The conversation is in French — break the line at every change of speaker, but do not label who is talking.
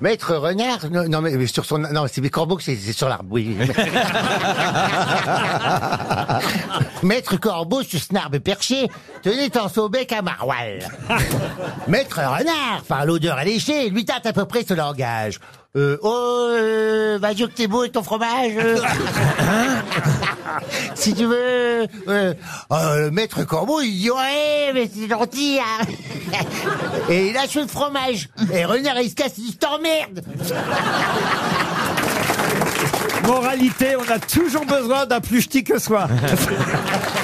Maître Renard, non, non, mais sur son, non, c'est mes corbeaux, c'est c'est sur l'arbre, oui. Maître Corbeau sur son arbre perché, tenait en son bec à maroilles. Maître Renard, par l'odeur alléchée, lui tâte à peu près ce langage. Euh, oh, euh, va dire que t'es beau et ton fromage. euh. si tu veux. Euh, oh, le maître Corbeau, il dit ouais, mais c'est gentil. Hein. Et il lâche le fromage. Et Renard, il se casse, il dit je t'emmerde.
Moralité, on a toujours besoin d'un plus ch'ti que soi.